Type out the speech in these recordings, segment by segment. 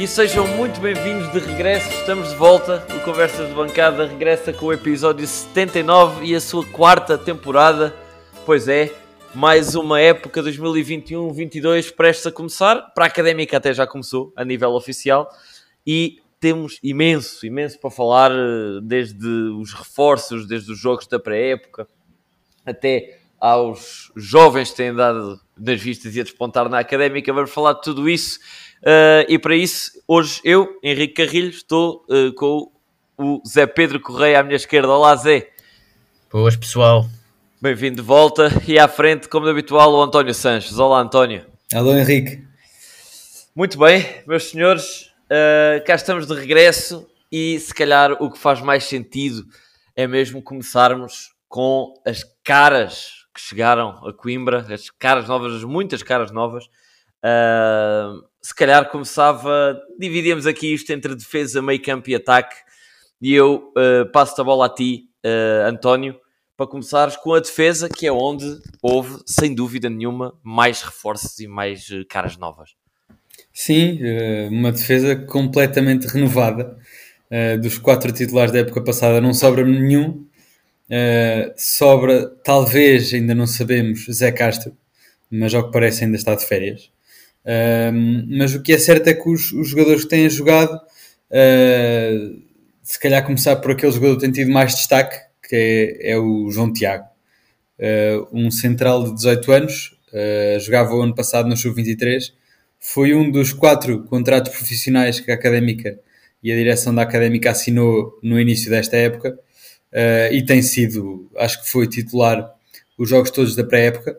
E sejam muito bem-vindos de regresso, estamos de volta. O Conversas de Bancada regressa com o episódio 79 e a sua quarta temporada. Pois é, mais uma época 2021-22 prestes a começar. Para a académica até já começou, a nível oficial. E temos imenso, imenso para falar, eh, desde os reforços, desde os jogos da pré-época, até aos jovens que têm dado nas vistas e a despontar na académica. Vamos falar de tudo isso. Uh, e para isso, hoje eu, Henrique Carrilho, estou uh, com o Zé Pedro Correia à minha esquerda. Olá, Zé. Boas, pessoal. Bem-vindo de volta. E à frente, como de habitual, o António Sanches. Olá, António. Alô, Henrique. Muito bem, meus senhores, uh, cá estamos de regresso e se calhar o que faz mais sentido é mesmo começarmos com as caras que chegaram a Coimbra, as caras novas, as muitas caras novas. Uh, se calhar começava, dividíamos aqui isto entre defesa, meio campo e ataque, e eu uh, passo a bola a ti, uh, António, para começares com a defesa, que é onde houve, sem dúvida nenhuma, mais reforços e mais uh, caras novas. Sim, uma defesa completamente renovada. dos quatro titulares da época passada não sobra nenhum. sobra, talvez, ainda não sabemos, Zé Castro, mas ao que parece ainda está de férias. Mas o que é certo é que os, os jogadores que têm jogado, uh, se calhar começar por aquele jogador que tem tido mais destaque, que é, é o João Tiago, uh, um central de 18 anos, uh, jogava o ano passado no Sub-23, foi um dos quatro contratos profissionais que a Académica e a direção da Académica assinou no início desta época. E tem sido, acho que foi titular os jogos todos da pré-época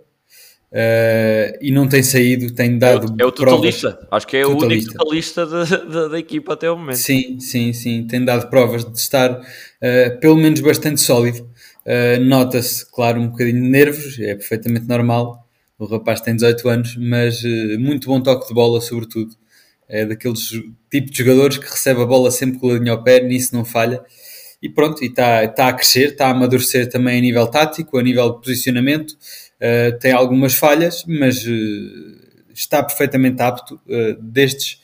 Uh, e não tem saído, tem dado. É o, é o totalista, provas. acho que é totalista. o único totalista da, da, equipa até o momento. Sim, sim, sim, tem dado provas de estar uh, pelo menos bastante sólido. Uh, Nota-se, claro, um bocadinho de nervos, é perfeitamente normal. O rapaz tem 18 anos, mas muito bom toque de bola, sobretudo. É daqueles tipos de jogadores que recebe a bola sempre com o ladinho ao pé, nisso não falha. E pronto, está tá a crescer, está a amadurecer também a nível tático, a nível de posicionamento Uh, tem algumas falhas, mas uh, está perfeitamente apto. Uh, destes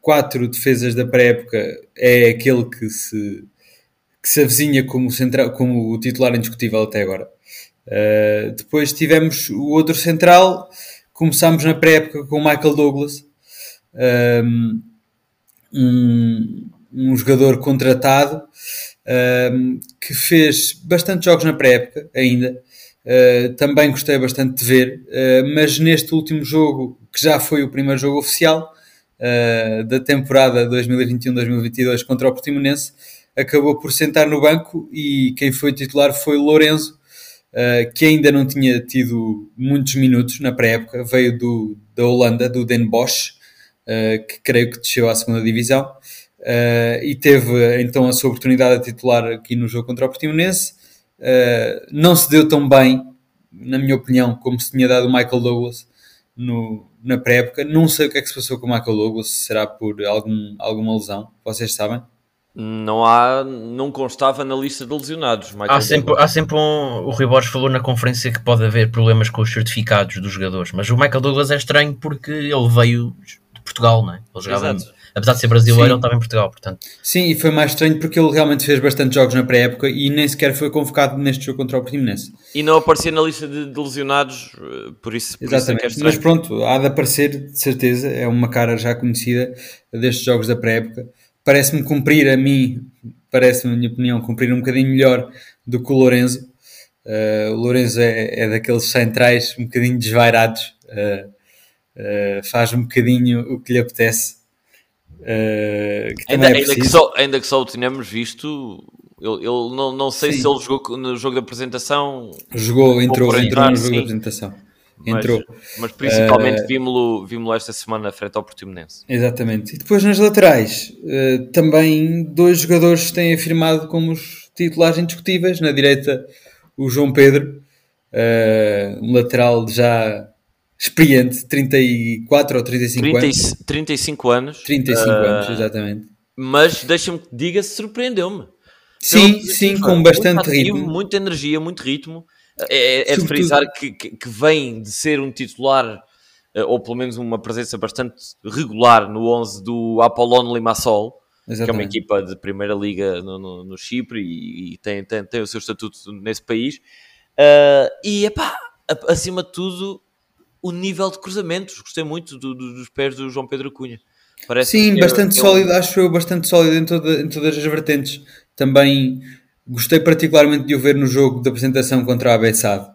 quatro defesas da pré-época, é aquele que se, que se avizinha como, central, como o titular indiscutível até agora. depois tivemos o outro central, começámos na pré-época com o Michael Douglas, um, um jogador contratado um, que fez bastante jogos na pré-época ainda. Uh, também gostei bastante de ver, uh, mas neste último jogo, que já foi o primeiro jogo oficial uh, da temporada 2021-2022 contra o Portimonense, acabou por sentar no banco e quem foi titular foi Lorenzo, que ainda não tinha tido muitos minutos na pré-época, veio do, da Holanda, do Den Bosch, que creio que desceu à segunda divisão, e teve então a sua oportunidade de titular aqui no jogo contra o Portimonense Uh, não se deu tão bem, na minha opinião, como se tinha dado o Michael Douglas no, na pré-época. Não sei o que é que se passou com o Michael Douglas, será por algum, alguma lesão, vocês sabem? Não há, não constava na lista de lesionados. há sempre, há sempre um. O Rui Borges falou na conferência que pode haver problemas com os certificados dos jogadores, mas o Michael Douglas é estranho porque ele veio de Portugal, não é? Ele jogava Exato apesar de ser brasileiro, Sim. ele estava em Portugal, portanto. Sim, e foi mais estranho porque ele realmente fez bastante jogos na pré-época e nem sequer foi convocado neste jogo contra o Portimonense. E não aparecia na lista de, de lesionados, eh, por isso, por Exatamente. Isso é Mas pronto, há de aparecer, de certeza, é uma cara já conhecida destes jogos da pré-época. Parece-me cumprir a mim, parece-me, na minha opinião, cumprir um bocadinho melhor do que o Lorenzo. Uh, o Lorenzo é, é, daqueles centrais um bocadinho desvairados, uh, uh, faz um bocadinho o que lhe apetece Uh, que ainda, é ainda, que só, ainda que só o tínhamos visto, ele, não, não sei sim. se ele jogou no jogo da apresentação. Jogou, entrou, entrou entrar, no jogo sim. da apresentação. Entrou. Mas, mas principalmente uh, vimos-lo vimos esta semana frente ao Portimonense. Exatamente. E depois nas laterais, uh, também dois jogadores têm afirmado como os titulares indiscutíveis. Na direita, o João Pedro, uh, um lateral já experiente, 34 ou 35 30, anos. 35 anos. 35 uh, anos, exatamente. Mas deixa-me que diga, surpreendeu-me. Sim, sim, com bastante ativo, ritmo. Muita energia, muito ritmo. É, é de frisar que, que, que, vem de ser um titular ou pelo menos uma presença bastante regular no 11 do Apollon Limassol, Exatamente. que é uma equipa de primeira liga no, no, no Chipre e, e tem, tem, tem, o seu estatuto nesse país. Uh, e, epá, acima de tudo, o nível de cruzamentos. Gostei muito do, do, dos pés do João Pedro Cunha. Parece Sim, bastante é, sólido, é um... acho eu, bastante sólido em, toda, em todas as vertentes. Também gostei particularmente de o ver no jogo da apresentação contra a Bessade.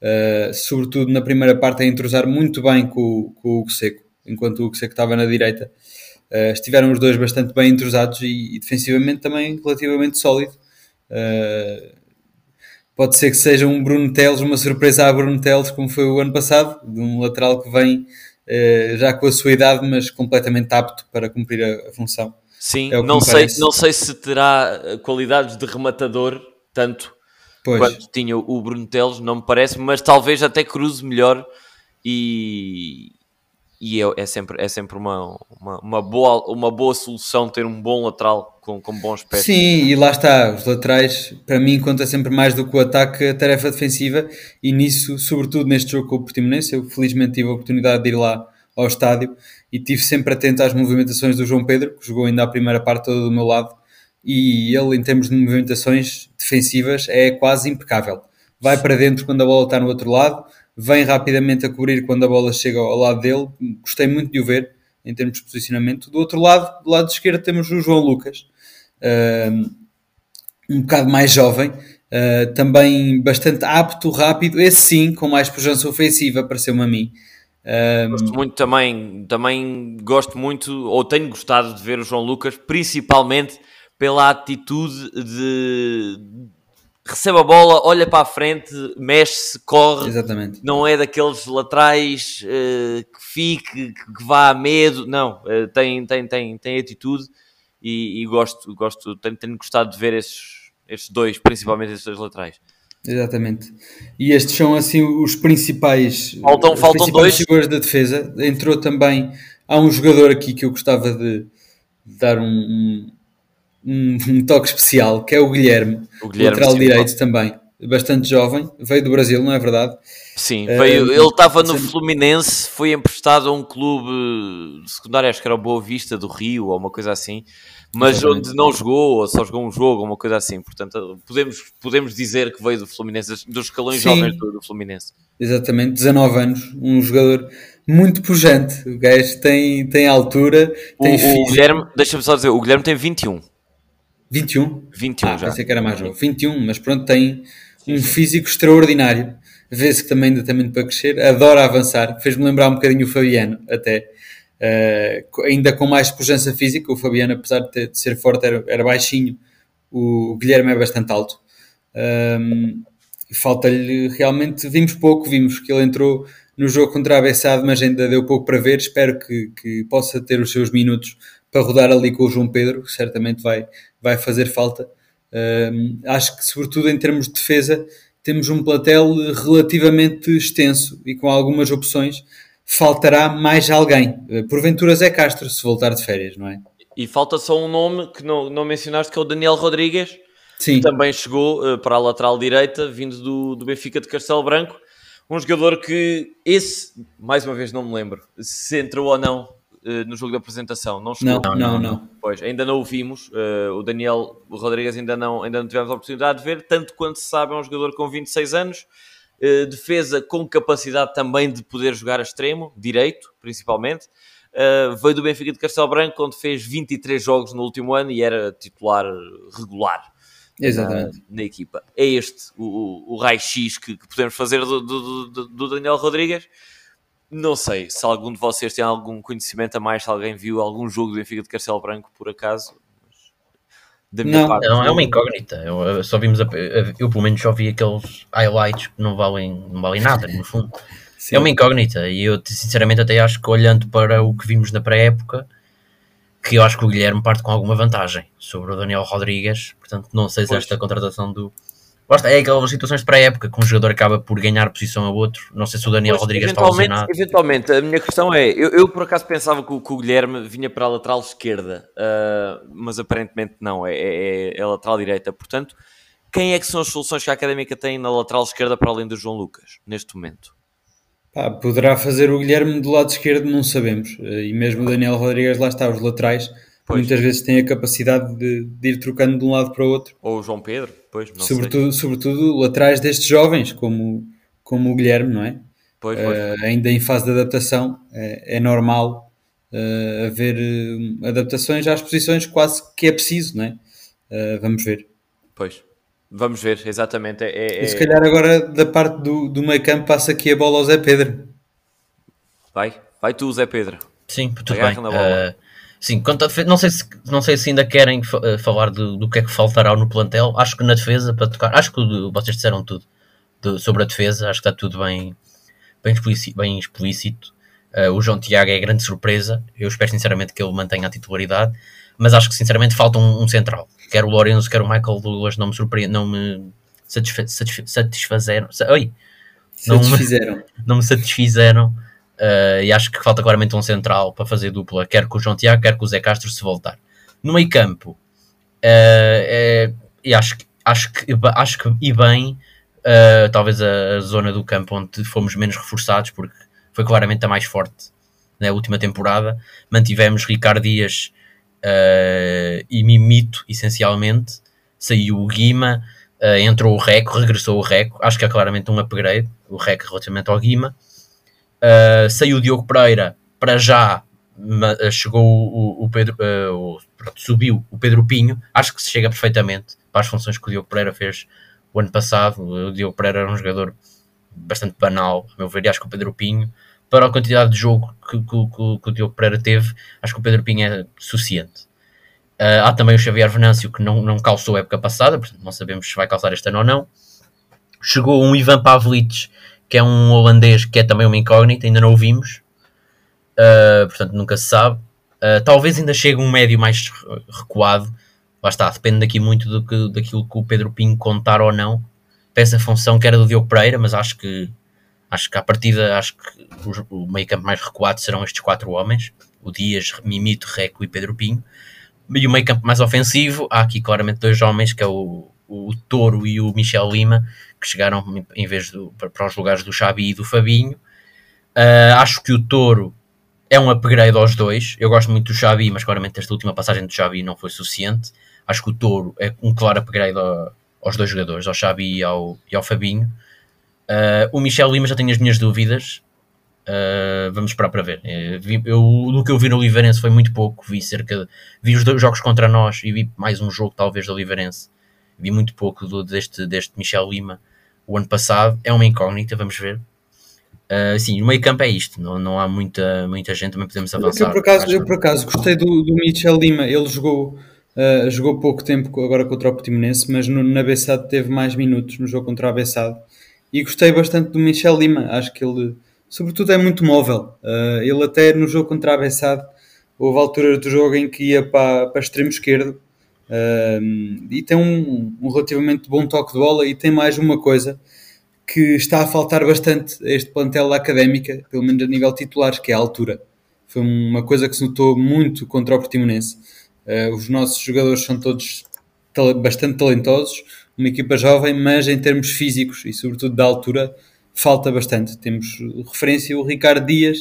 Uh, sobretudo na primeira parte a entrosar muito bem com, com o Hugo Seco, enquanto o Hugo Seco estava na direita. Uh, estiveram os dois bastante bem entrosados e, e defensivamente também relativamente sólido. Uh, pode ser que seja um Bruno Teles, uma surpresa a Bruno Teles, como foi o ano passado, de um lateral que vem uh, já com a sua idade, mas completamente apto para cumprir a, a função. Sim, é não, sei, não sei se terá qualidades de rematador, tanto pois. quanto tinha o Bruno Teles, não me parece, mas talvez até cruze melhor e, e é, é, sempre, é sempre uma, uma, uma, boa, uma boa solução ter um bom lateral com, com bons pés. Sim, e lá está, os laterais para mim conta sempre mais do que o ataque a tarefa defensiva e nisso, sobretudo neste jogo com o Portimonense, eu felizmente tive a oportunidade de ir lá ao estádio e tive sempre atento às movimentações do João Pedro, que jogou ainda a primeira parte toda do meu lado e ele em termos de movimentações defensivas é quase impecável. Vai para dentro quando a bola está no outro lado, vem rapidamente a cobrir quando a bola chega ao lado dele. Gostei muito de o ver em termos de posicionamento. Do outro lado, do lado esquerdo, temos o João Lucas, uh, um bocado mais jovem, uh, também bastante apto, rápido, esse sim, com mais pujança ofensiva, pareceu-me a mim. Um... Gosto muito também, também gosto muito, ou tenho gostado de ver o João Lucas, principalmente pela atitude de recebe a bola, olha para a frente, mexe-se, corre. Exatamente. Não é daqueles laterais uh, que fique, que vá a medo. Não, uh, tem, tem, tem, tem atitude e, e, gosto, gosto tenho, tenho gostado de ver esses, esses dois, principalmente esses dois laterais. Exatamente. E estes são assim os principais, faltam, os faltam principais dois. figuras da defesa. Entrou também, há um jogador aqui que eu gostava de, de dar um, um um, um, toque especial, que é o Guilherme, o Guilherme lateral direito também, bastante jovem, veio do Brasil, não é verdade? Sim, veio, uh, ele estava no Fluminense, foi emprestado a um clube secundário, acho que era o Boa Vista do Rio, ou uma coisa assim, mas Exatamente. onde não jogou, ou só jogou um jogo, ou uma coisa assim. Portanto, podemos, podemos dizer que veio do Fluminense, dos escalões Sim. jovens do, do, Fluminense. Exatamente, 19 anos, um jogador muito pujante. O gajo tem, tem altura, tem o, o Guilherme, deixa-me só dizer, o Guilherme tem 21. 21? 21 ah, já. Pensei que era mais novo. 21, mas pronto, tem sim, um sim. físico extraordinário. Vê-se que também ainda tem muito para crescer. Adora avançar. Fez-me lembrar um bocadinho o Fabiano, até. Uh, ainda com mais pujança física. O Fabiano, apesar de, ter, de ser forte, era, era, baixinho. O Guilherme é bastante alto. Um, Falta-lhe realmente. Vimos pouco, vimos que ele entrou no jogo contra a Bessade, mas ainda deu pouco para ver. Espero que, que possa ter os seus minutos para rodar ali com o João Pedro, que certamente vai, vai fazer falta. Acho que, sobretudo em termos de defesa, temos um plantel relativamente extenso e com algumas opções. Faltará mais alguém. Uh, porventura Zé Castro, se voltar de férias, não é? E falta só um nome que não, não mencionaste, que é o Daniel Rodrigues, Sim. que também chegou uh, para a lateral direita, vindo do, do Benfica de Castelo Branco. Um jogador que esse, mais uma vez, não me lembro se entrou ou não uh, no jogo da apresentação. Não, chegou? não, não, não. Pois, ainda não o vimos. Uh, o Daniel Rodrigues ainda não, ainda não tivemos a oportunidade de ver. Tanto quanto se sabe, é um jogador com 26 anos. Uh, defesa com capacidade também de poder jogar a extremo, direito, principalmente. Veio do Benfica de Castelo Branco, onde fez 23 jogos no último ano e era titular regular. Exatamente. Na, na equipa. É este o, o, o raio-x que, que, podemos fazer do, do, do, do Daniel Rodrigues. Não sei se algum de vocês tem algum conhecimento a mais, se alguém viu algum jogo do Benfica de Castelo Branco, por acaso. não, parte, não, é uma incógnita. Eu, só vimos a, eu pelo menos só vi aqueles highlights que não valem, não valem nada, no fundo. Sim. É uma incógnita e eu sinceramente até acho que olhando para o que vimos na pré-época, que eu acho que o Guilherme parte com alguma vantagem sobre o Daniel Rodrigues, portanto não sei se pois. esta contratação do, Basta, é aquelas situações de pré-época que um jogador acaba por ganhar posição a outro. Não sei se o Daniel pois, Rodrigues está lesionado. Eventualmente, a minha questão é: eu, eu por acaso pensava que o, que o, Guilherme vinha para a lateral esquerda, uh, mas aparentemente não, é, é, é, a lateral direita. Portanto, quem é que são as soluções que a académica tem na lateral esquerda para além do João Lucas, neste momento? Ah, poderá fazer o Guilherme do lado esquerdo, não sabemos. E mesmo o Daniel Rodrigues, lá está, os laterais, pois. muitas vezes têm a capacidade de, de, ir trocando de um lado para o outro. Ou o João Pedro, pois, não sobretudo, sei. Sobretudo laterais destes jovens, como, como o Guilherme, não é? Pois, pois. Uh, ainda em fase de adaptação, é, é normal uh, haver uh, adaptações às posições quase que é preciso, não é? vamos ver. Pois. Vamos ver, exatamente. É, é... E se calhar agora da parte do, do meio campo passa aqui a bola ao Zé Pedro. Vai, vai tu, Zé Pedro. Sim, tudo bem. Sim, quanto a defesa, não sei, se, não sei se ainda querem uh, falar do, do que é que faltará no plantel. Acho que na defesa, para tocar, acho que vocês disseram tudo do, sobre a defesa, acho que está tudo bem, bem explícito. Bem explícito. Uh, o João Tiago é grande surpresa. Eu espero sinceramente que ele mantenha a titularidade mas acho que sinceramente falta um, um central. Quer o Lourenço, quer o Michael Douglas não me surpreendem, não me satisfa satisfa satisfazeram. Oi! Não satisfizeram. Me, não me satisfizeram. Uh, e acho que falta claramente um central para fazer dupla, quer com o João Tiago, quer com o Zé Castro se voltar. No meio campo, uh, é, e acho, acho, que, acho que e bem, uh, talvez a, a, zona do campo onde fomos menos reforçados, porque foi claramente a mais forte na última temporada. Mantivemos Ricardo Dias e Mimito, essencialmente. Saiu o Guima, entrou o Reco, regressou o Reco. Acho que é claramente um upgrade, o Reco relativamente ao Guima. Uh, saiu o Diogo Pereira, para já chegou o, o Pedro, o, pronto, subiu o Pedro Pinho. Acho que se chega perfeitamente para as funções que o Diogo Pereira fez o ano passado. O Diogo Pereira era um jogador bastante banal, a meu ver, e acho que o Pedro Pinho para a quantidade de jogo que, que, que, que o Diogo Pereira teve, acho que o Pedro Pinho é suficiente. Uh, há também o Xavier Venâncio que não, não calçou a época passada, portanto não sabemos se vai calçar este ano ou não. Chegou um Ivan Pavlic, que é um holandês que é também uma incógnita, ainda não o vimos, uh, portanto nunca se sabe. Uh, talvez ainda chegue um médio mais recuado, lá está, depende daqui muito do que, daquilo que o Pedro Pinho contar ou não, para essa função que era do Diogo Pereira, mas acho que Acho que à partida, acho que o, meio campo mais recuado serão estes quatro homens, o Dias, Mimito, Reco e Pedro Pinho. E o meio campo mais ofensivo, há aqui claramente dois homens, que é o, o Toro e o Michel Lima, que chegaram em vez do, para os lugares do Xabi e do Fabinho. Uh, acho que o Toro é um upgrade aos dois. Eu gosto muito do Xabi, mas claramente esta última passagem do Xabi não foi suficiente. Acho que o Toro é um claro upgrade aos dois jogadores, ao Xabi e ao, e ao Fabinho. Uh, o Michel Lima já tenho as minhas dúvidas. Uh, vamos esperar para ver. Eh, eu, do que eu vi no Liverense foi muito pouco. Vi cerca de, vi os dois jogos contra nós e vi mais um jogo, talvez, do Liverense. Vi muito pouco do, deste, deste Michel Lima o ano passado. É uma incógnita, vamos ver. Uh, sim, o meio campo é isto. Não, não há muita, muita gente, também podemos avançar. Eu por acaso, eu, por acaso gostei do, do Michel Lima. Ele jogou, uh, jogou pouco tempo agora contra o Portimonense, mas no, na Bessade teve mais minutos no jogo contra a Bessade e gostei bastante do Michel Lima. Acho que ele, sobretudo, é muito móvel. Uh, ele, até no jogo contra a Bessade, houve alturas do jogo em que ia para, para extremo esquerdo e tem um, um, relativamente bom toque de bola. E tem mais uma coisa que está a faltar bastante a este plantel da académica, pelo menos a nível titulares, que é a altura. Foi uma coisa que se notou muito contra o Portimonense. Uh, os nossos jogadores são todos bastante talentosos, uma equipa jovem, mas em termos físicos e sobretudo da altura falta bastante. Temos referência o Ricardo Dias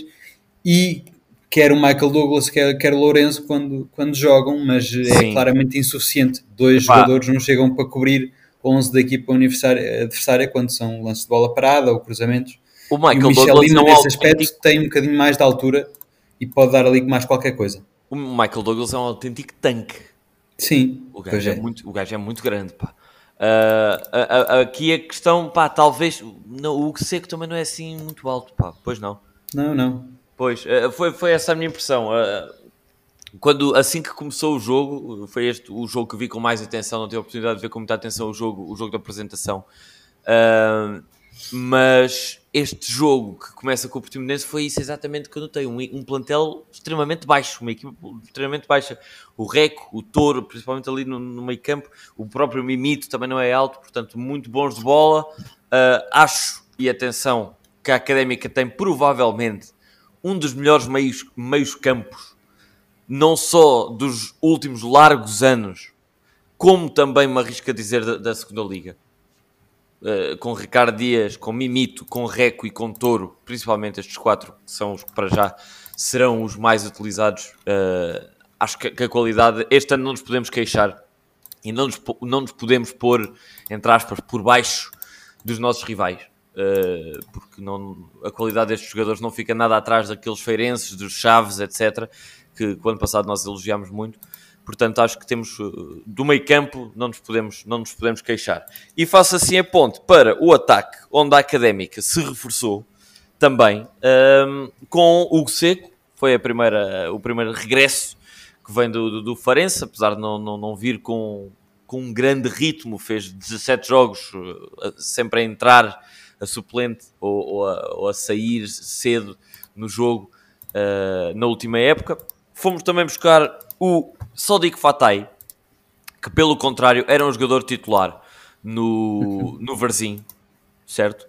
e quer o Michael Douglas, quer, quer o Lourenço quando, quando jogam, mas é Sim. é claramente insuficiente. Dois jogadores não chegam para cobrir 11 da equipa adversária quando são lances de bola parada ou cruzamentos. O Michael e o Douglas nesse aspecto, tem um bocadinho mais de altura e pode dar ali mais qualquer coisa. O Michael Douglas é um autêntico tanque. Sim, o gajo, é. é. muito, o gajo é muito grande, pá. Uh, aqui a questão, pá, talvez não, o seco também não é assim muito alto, pá, pois não. Não, não. Pois, uh, foi, foi essa a minha impressão. Uh, quando, assim que começou o jogo, foi este o jogo que vi com mais atenção, não tive a oportunidade de ver com muita atenção o jogo, o jogo da apresentação. Uh, mas este jogo que começa com o Portimonense foi isso exatamente que eu notei, um, um plantel extremamente baixo, uma equipa extremamente baixa. O Reco, o Touro, principalmente ali no, no meio campo, o próprio Mimito também não é alto, portanto muito bons de bola. Uh, acho, e atenção, que a Académica tem provavelmente um dos melhores meios, meios campos, não só dos últimos largos anos, como também me arrisco a dizer da, da segunda Liga uh, com Ricardo Dias, com Mimito, com Reco e com Touro, principalmente estes quatro, que são os que para já serão os mais utilizados. Uh, acho que, que, a qualidade, este ano não nos podemos queixar e não nos, não nos podemos pôr, entre aspas, por baixo dos nossos rivais. Uh, porque não, a qualidade destes jogadores não fica nada atrás daqueles feirenses, dos Chaves, etc., que, que o ano passado nós elogiámos muito. Portanto, acho que temos uh, do meio campo não nos podemos, não nos podemos queixar. E faço assim a ponte para o ataque, onde a académica se reforçou também um, ehm, com o Seco, foi a primeira, o primeiro regresso que vem do, do, do Farense, apesar de não, não, não vir com, com um grande ritmo, fez 17 jogos, uh, sempre a entrar a suplente ou, ou, a, ou a, sair cedo no jogo uh, na última época. Fomos também buscar o Sodiq Fatay, que pelo contrário era um jogador titular no, no Varzim, certo?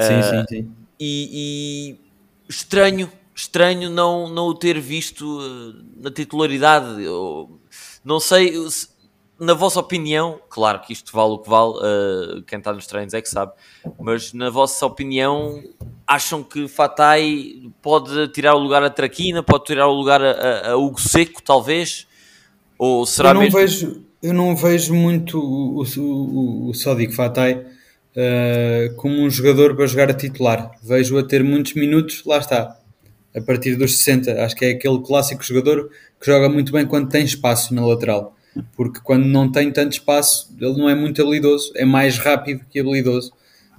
Sim, uh, sim, sim. E, e, estranho, estranho não, não o ter visto uh, na titularidade. Eu, não sei, na vossa opinião, claro que isto vale o que vale, uh, quem está nos treinos é que sabe, mas na vossa opinião, acham que Fatai pode tirar o lugar a Traquina, pode tirar o lugar a, a Hugo Seco, talvez? Ou será eu não mesmo... Vejo, eu não vejo muito o, o, o Sadiq Fatai uh, como um jogador para jogar a titular. Vejo a ter muitos minutos, lá está, a partir dos 60. Acho que é aquele clássico jogador que joga muito bem quando tem espaço na lateral. Porque quando não tem tanto espaço, ele não é muito habilidoso, é mais rápido que habilidoso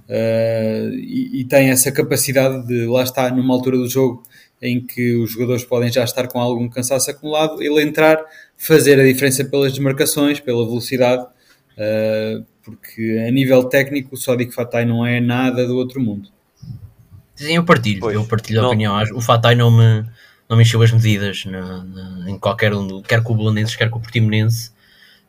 Uh, e, e, tem essa capacidade de, lá está, numa altura do jogo em que os jogadores podem já estar com algum cansaço acumulado, ele entrar, fazer a diferença pelas desmarcações, pela velocidade, uh, porque a nível técnico o Sodic Fatai não é nada do outro mundo. Sim, eu partilho, pois, eu partilho a opinião. O Fatai não me, não me encheu as medidas na, na, em qualquer um, quer com o Belenenses, quer com o Portimonense.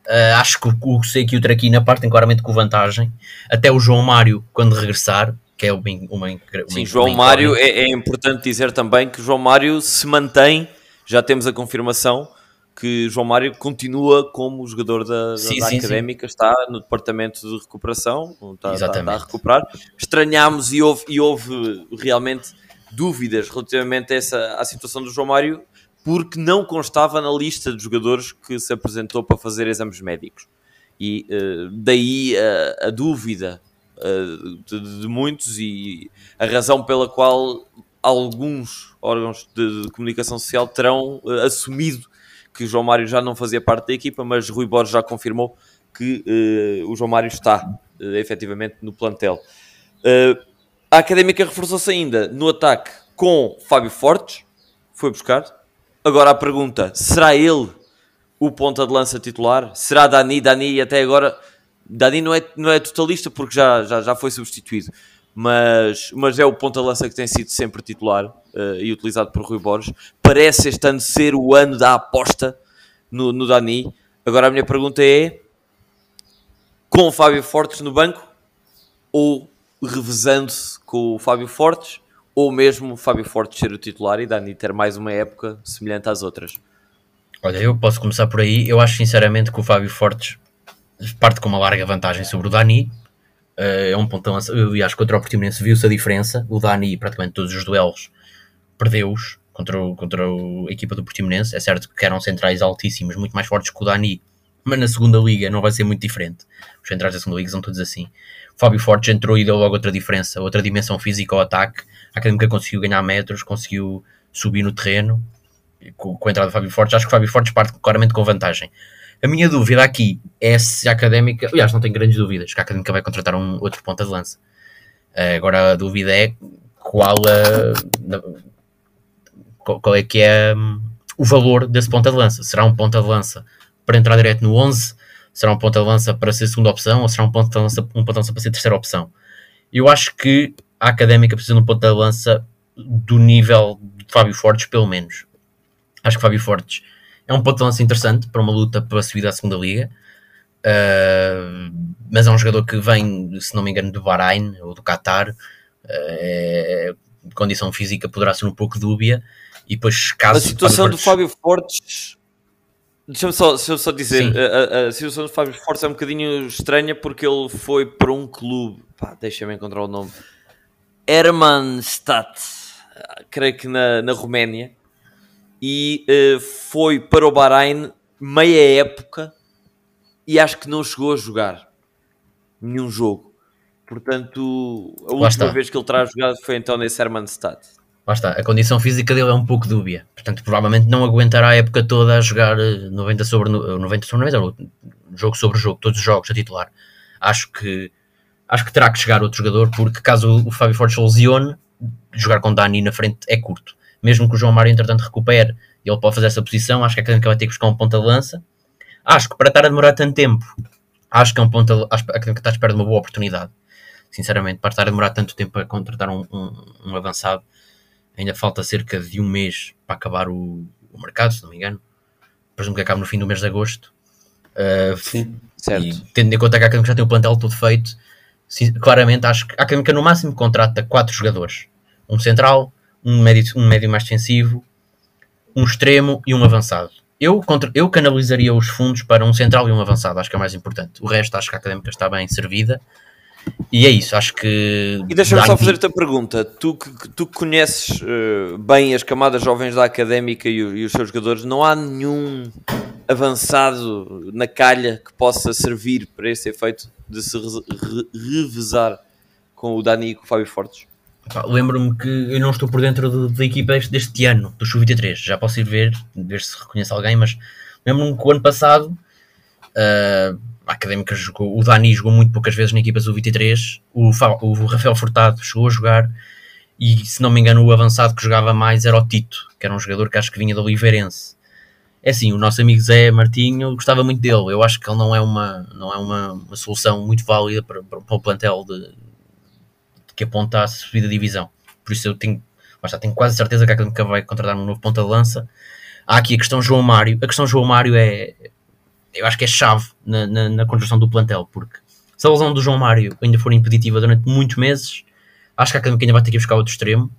Uh, acho que o Seco e o Traquina partem claramente com vantagem. Até o João Mário, quando regressar, que é uma, uma, uma Sim, João uma Mário, é, é, importante dizer também que João Mário se mantém, já temos a confirmação que João Mário continua como jogador da, sim, da sim, Académica, sim. está no departamento de recuperação, está, está, está, a recuperar. Estranhámos e houve, e houve realmente dúvidas relativamente a essa, à situação do João Mário porque não constava na lista de jogadores que se apresentou para fazer exames médicos. E uh, daí a, a dúvida uh, de, de, muitos e a razão pela qual alguns órgãos de, de comunicação social terão uh, assumido que o João Mário já não fazia parte da equipa, mas Rui Borges já confirmou que o João Mário está efetivamente no plantel. A Académica reforçou-se ainda no ataque com Fábio Fortes, foi buscar, Agora a pergunta: será ele o ponta de lança titular? Será Dani? Dani até agora. Dani não é, não é totalista porque já, já, já foi substituído, mas, mas é o ponta de lança que tem sido sempre titular uh, e utilizado por Rui Borges. Parece este ano ser o ano da aposta no, no Dani. Agora a minha pergunta é: com o Fábio Fortes no banco ou revezando-se com o Fábio Fortes? ou mesmo Fábio Fortes ser o titular e Dani ter mais uma época semelhante às outras? Olha, eu posso começar por aí. Eu acho sinceramente que o Fábio Fortes parte com uma larga vantagem sobre o Dani. Uh, é um acho que contra o Portimonense viu-se a diferença. O Dani, praticamente todos os duelos, perdeu-os contra, o, contra a equipa do Portimonense. É certo que eram centrais altíssimos, muito mais fortes que o Dani, mas na segunda liga não vai ser muito diferente. Os centrais da segunda liga são todos assim. Fábio Fortes entrou e deu logo outra diferença, outra dimensão física ao ataque a Académica conseguiu ganhar metros, conseguiu subir no terreno com, com a entrada do Fábio Fortes. Acho que o Fábio Fortes parte claramente com vantagem. A minha dúvida aqui é se a Académica, aliás, não tenho grandes dúvidas, que a Académica vai contratar um outro ponta de lança. Uh, agora a dúvida é qual, a, qual é que é um, o valor desse ponta de lança. Será um ponta de lança para entrar direto no 11? Será um ponta de lança para ser segunda opção? Ou será um ponta de lança, um ponta para ser terceira opção? Eu acho que a Académica precisa de um ponto de lança do nível de Fábio Fortes, pelo menos. Acho que Fábio Fortes é um ponto de lança interessante para uma luta para a subida à segunda liga. Uh, mas é um jogador que vem, se não me engano, do Bahrein ou do Qatar. Uh, é, condição física poderá ser um pouco dúbia. E depois, caso a situação do Fábio Fortes Deixa-me só, deixa só dizer, a, a, a, situação do Fábio Fortes é um bocadinho estranha porque ele foi para um clube, deixa-me encontrar o nome, Hermannstadt, creio que na, na Roménia, e uh, foi para o Bahrein meia época e acho que não chegou a jogar nenhum jogo. Portanto, a última vez que ele terá jogado foi então nesse Hermannstadt. Lá está, a condição física dele é um pouco dúbia. Portanto, provavelmente não aguentará a época toda a jogar 90 eh, sobre 90 sobre 90, jogo sobre jogo, todos os jogos a titular. Acho que acho que terá que chegar outro jogador, porque caso o Fábio Fortes lesione, jogar com Dani na frente é curto. Mesmo que o João Mário, entretanto, recupere e ele pode fazer essa posição, acho que a Académica vai ter que buscar um ponta de lança. Acho que para estar a demorar tanto tempo, acho que é um ponta, acho que está à espera de uma boa oportunidade. Sinceramente, para estar a demorar tanto tempo a contratar um, um, um avançado, ainda falta cerca de um mês para acabar o, o mercado, se não me engano. Presumo que acaba no fim do mês de agosto. Uh, Sim, certo. E tendo em conta que a Académica já tem o plantel todo feito, sim, claramente acho que a Académica no máximo contrata quatro jogadores. Um central, um médio, um médio mais defensivo, um extremo e um avançado. Eu, contra, eu canalizaria os fundos para um central e um avançado, acho que é mais importante. O resto acho que a Académica está bem servida e é isso, acho que. E deixa-me só fazer-te a pergunta: tu que, tu conheces uh, bem as camadas jovens da académica e, e, os seus jogadores, não há nenhum avançado na calha que possa servir para esse efeito de se re, re, revezar com o Dani e com o Fábio Fortes? Lembro-me que eu não estou por dentro da equipa deste ano, do Sub-23. Já posso ir ver, ver se reconhece alguém, mas lembro-me que o ano passado. Uh, a Académica jogou, o Dani jogou muito poucas vezes na equipa sub-23, o, o Rafael Furtado chegou a jogar e se não me engano o avançado que jogava mais era o Tito, que era um jogador que acho que vinha do Oliveirense. É assim, o nosso amigo Zé Martinho gostava muito dele, eu acho que ele não é uma, não é uma, uma solução muito válida para, para, para o plantel de, de, que aponta a subida da divisão. Por isso eu tenho, já tenho quase certeza que a Académica vai contratar um novo ponta de lança. Há aqui a questão João Mário. A questão João Mário é, eu acho que é chave na, na, na construção do plantel, porque se a lesão do João Mário ainda for impeditiva durante muitos meses, acho que a Académica ainda vai ter que buscar outro extremo.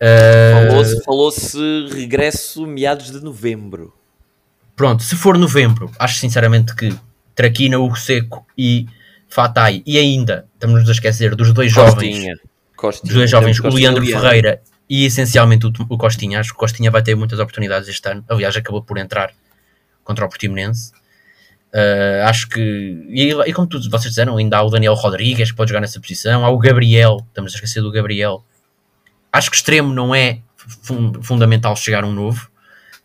Uh... Falou-se falou regresso meados de novembro. Pronto, se for novembro, acho sinceramente que Traquina, Hugo Seco e Fatai, e ainda, estamos a esquecer dos dois Costinha. jovens, Costinha. dos dois jovens, o Leandro Ferreira e essencialmente o, o Costinha. Acho que o Costinha vai ter muitas oportunidades este ano. Aliás, acabou por entrar contra o Portimonense. Uh, acho que, e, e, como todos vocês disseram, ainda há o Daniel Rodrigues que pode jogar nessa posição, há o Gabriel, estamos a esquecer do Gabriel. Acho que extremo não é fun fundamental chegar um novo.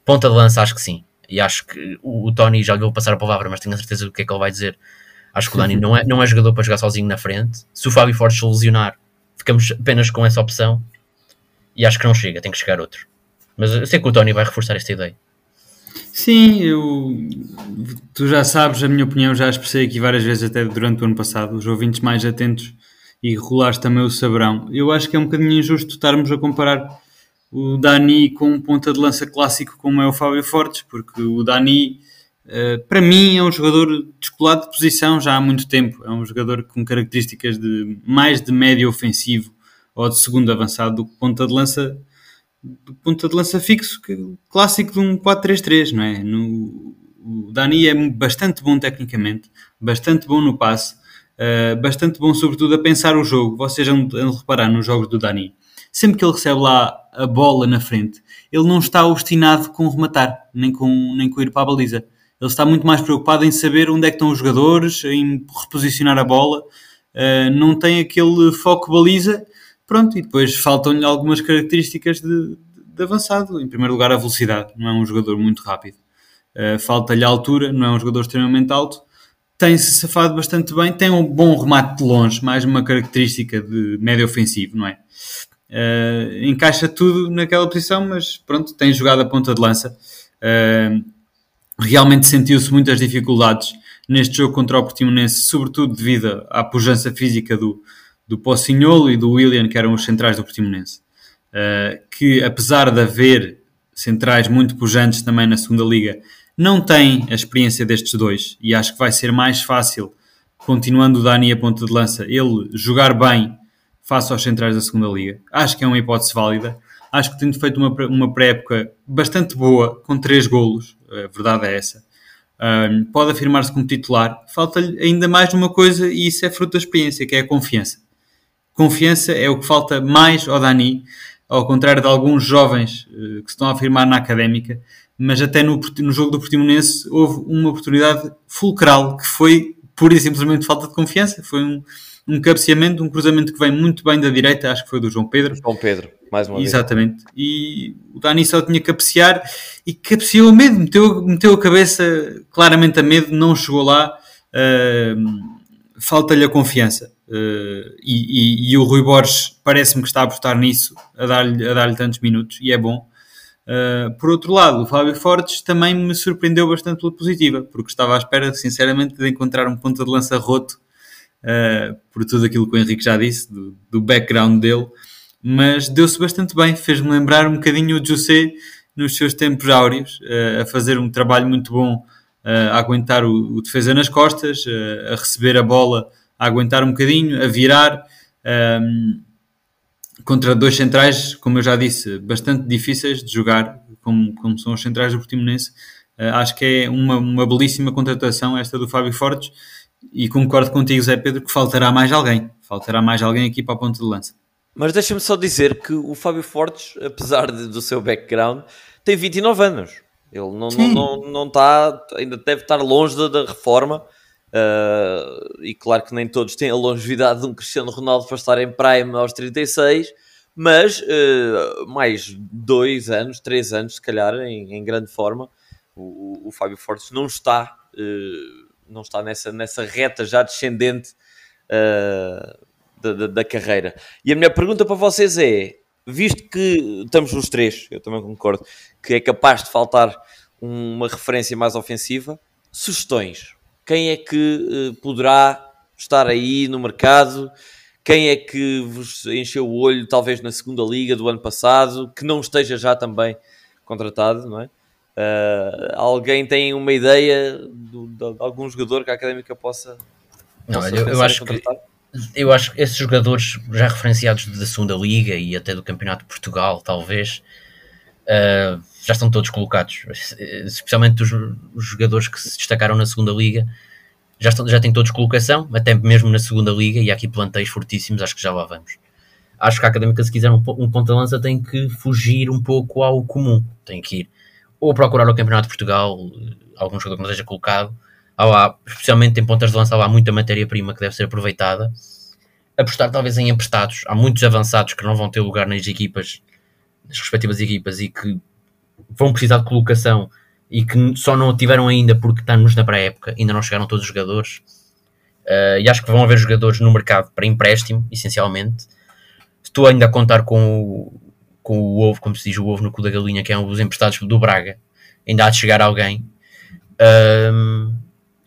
Ponta de lança, acho que sim. E acho que o, o Tony já lhe vou passar a palavra, mas tenho a certeza do que é que ele vai dizer. Acho que o Dani não é, não é jogador para jogar sozinho na frente. Se o Fábio Fortes lesionar, ficamos apenas com essa opção. E acho que não chega, tem que chegar outro. Mas eu sei que o Tony vai reforçar esta ideia. Sim, eu, tu já sabes a minha opinião, já expressei aqui várias vezes até durante o ano passado. Os ouvintes mais atentos e regulares também o saberão. Eu acho que é um bocadinho injusto estarmos a comparar o Dani com um ponta de lança clássico como é o Fábio Fortes, porque o Dani, eh, para mim, é um jogador descolado de posição já há muito tempo. É um jogador com características de mais de médio ofensivo ou de segundo avançado do que ponta de lança do ponta de lança fixo, que, clássico de um 4-3-3, não é? No, o Dani é bastante bom tecnicamente, bastante bom no passe, uh, bastante bom sobretudo a pensar o jogo. Vocês vão reparar nos jogos do Dani. Sempre que ele recebe lá a bola na frente, ele não está obstinado com rematar, nem com, nem com ir para a baliza. Ele está muito mais preocupado em saber onde é que estão os jogadores, em reposicionar a bola. Uh, não tem aquele foco baliza Pronto, e depois faltam-lhe algumas características de, de, avançado. Em primeiro lugar, a velocidade. Não é um jogador muito rápido. Uh, Falta-lhe a altura, não é um jogador extremamente alto. Tem-se safado bastante bem, tem um bom remate de longe, mais uma característica de médio ofensivo, não é? Uh, encaixa tudo naquela posição, mas pronto, tem jogado a ponta de lança. Uh, realmente sentiu-se muitas dificuldades neste jogo contra o Portimonense, sobretudo devido à pujança física do, do Pocinholo e do William, que eram os centrais do Portimonense. Uh, que apesar de haver centrais muito pujantes também na segunda liga, não tem a experiência destes dois e acho que vai ser mais fácil, continuando o Dani a ponta de lança, ele jogar bem face aos centrais da segunda liga. Acho que é uma hipótese válida. Acho que tem feito uma, uma pré-época bastante boa, com três golos. a verdade é essa. Um, pode afirmar-se como titular. Falta-lhe ainda mais uma coisa, e isso é fruto da experiência, que é a confiança. Confiança é o que falta mais ao Dani, ao contrário de alguns jovens uh, que se estão a afirmar na académica, mas até no, no jogo do Portimonense houve uma oportunidade fulcral que foi pura e simplesmente falta de confiança. Foi um, um cabeceamento, um cruzamento que vem muito bem da direita, acho que foi do João Pedro. João Pedro, mais uma Exatamente. vez. Exatamente. E o Dani só tinha que cabecear e cabeceou a medo, meteu, meteu a cabeça claramente a medo, não chegou lá. Uh, Falta-lhe a confiança. Uh, e, e, e, o Rui Borges parece-me que está a apostar nisso, a dar-lhe dar tantos minutos, e é bom. Uh, por outro lado, o Fábio Fortes também me surpreendeu bastante pela positiva, porque estava à espera, sinceramente, de encontrar um ponta de lança roto, uh, por tudo aquilo que o Henrique já disse, do, do background dele, mas deu-se bastante bem, fez-me lembrar um bocadinho o José nos seus tempos áureos, a fazer um trabalho muito bom, a aguentar o, o defesa nas costas, a receber a bola, a aguentar um bocadinho, a virar contra dois centrais, como eu já disse, bastante difíceis de jogar, como, como são os centrais do Portimonense. Uh, acho que é uma, uma belíssima contratação esta do Fábio Fortes e concordo contigo, Zé Pedro, que faltará mais alguém. Faltará mais alguém aqui para a ponta de lança. Mas deixa-me só dizer que o Fábio Fortes, apesar de, do seu background, tem 29 anos. Ele não, não, não, não está, ainda deve estar longe da, da reforma. Uh, e claro que nem todos têm a longevidade de um Cristiano Ronaldo para estar em prime aos 36, mas uh, mais dois anos, três anos, se calhar, em, em grande forma, o, o, Fábio Fortes não está, uh, não está nessa, nessa reta já descendente da, da, da, carreira. E a minha pergunta para vocês é: visto que estamos nos três, eu também concordo, que é capaz de faltar uma referência mais ofensiva, sugestões quem é que uh, poderá estar aí no mercado? Quem é que vos encheu o olho, talvez na segunda liga do ano passado, que não esteja já também contratado, não é? Uh, alguém tem uma ideia de, de, algum jogador que a Académica possa, possa não, eu, eu acho que eu acho que esses jogadores já referenciados da segunda liga e até do campeonato de Portugal, talvez, uh, já estão todos colocados, especialmente os, os, jogadores que se destacaram na segunda liga, já, estão, já têm todos colocação, até mesmo na segunda liga, e há aqui planteios fortíssimos, acho que já lá vamos. Acho que a Académica, se quiser um, um ponto de lança, tem que fugir um pouco ao comum, tem que ir ou procurar o Campeonato de Portugal, algum jogador que não seja colocado, há lá, especialmente em pontas de lança, há lá muita matéria-prima que deve ser aproveitada. Apostar talvez em emprestados, há muitos avançados que não vão ter lugar nas equipas, nas respectivas equipas, e que vão precisar de colocação e que só não o tiveram ainda porque estamos na pré-época, ainda não chegaram todos os jogadores. Uh, e acho que vão haver jogadores no mercado para empréstimo, essencialmente. Estou ainda a contar com o, com o ovo, como se diz, o ovo no cu da galinha, que é um dos emprestados do Braga. Ainda há de chegar alguém. Uh,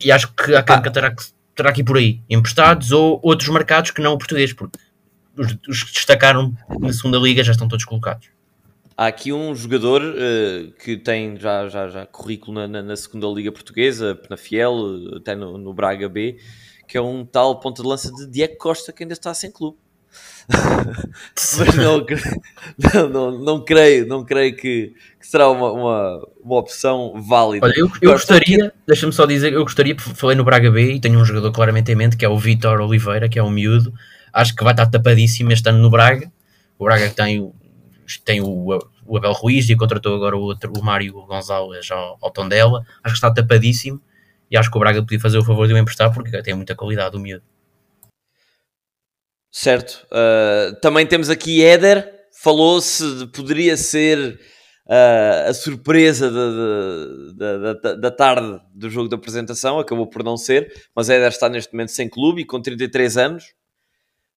e acho que a Canca terá, terá que ir por aí. Emprestados ou outros mercados que não o português, porque os, os que destacaram na segunda liga já estão todos colocados. Há aqui um jogador uh, que tem já, já, já currículo na, na, segunda liga portuguesa, na Fiel, até no, no, Braga B, que é um tal ponta de lança de Diego Costa que ainda está sem clube. Mas não, não, não, não, creio, não creio que, que será uma, uma, uma, opção válida. Olha, eu, eu gostaria, deixa-me só dizer, eu gostaria, falei no Braga B e tenho um jogador claramente em mente que é o Vitor Oliveira, que é um miúdo, acho que vai estar tapadíssimo este ano no Braga. O Braga tem tem o, o Abel Ruiz e contratou agora o, outro, o Mário Gonzalez ao, ao Tondela. Acho que está tapadíssimo e acho que o Braga podia fazer o favor de o emprestar porque tem muita qualidade o miúdo. Certo. Uh, também temos aqui Éder. Falou-se de poderia ser uh, a surpresa da, da, da, tarde do jogo de apresentação. Acabou por não ser. Mas Éder está neste momento sem clube e com 33 anos.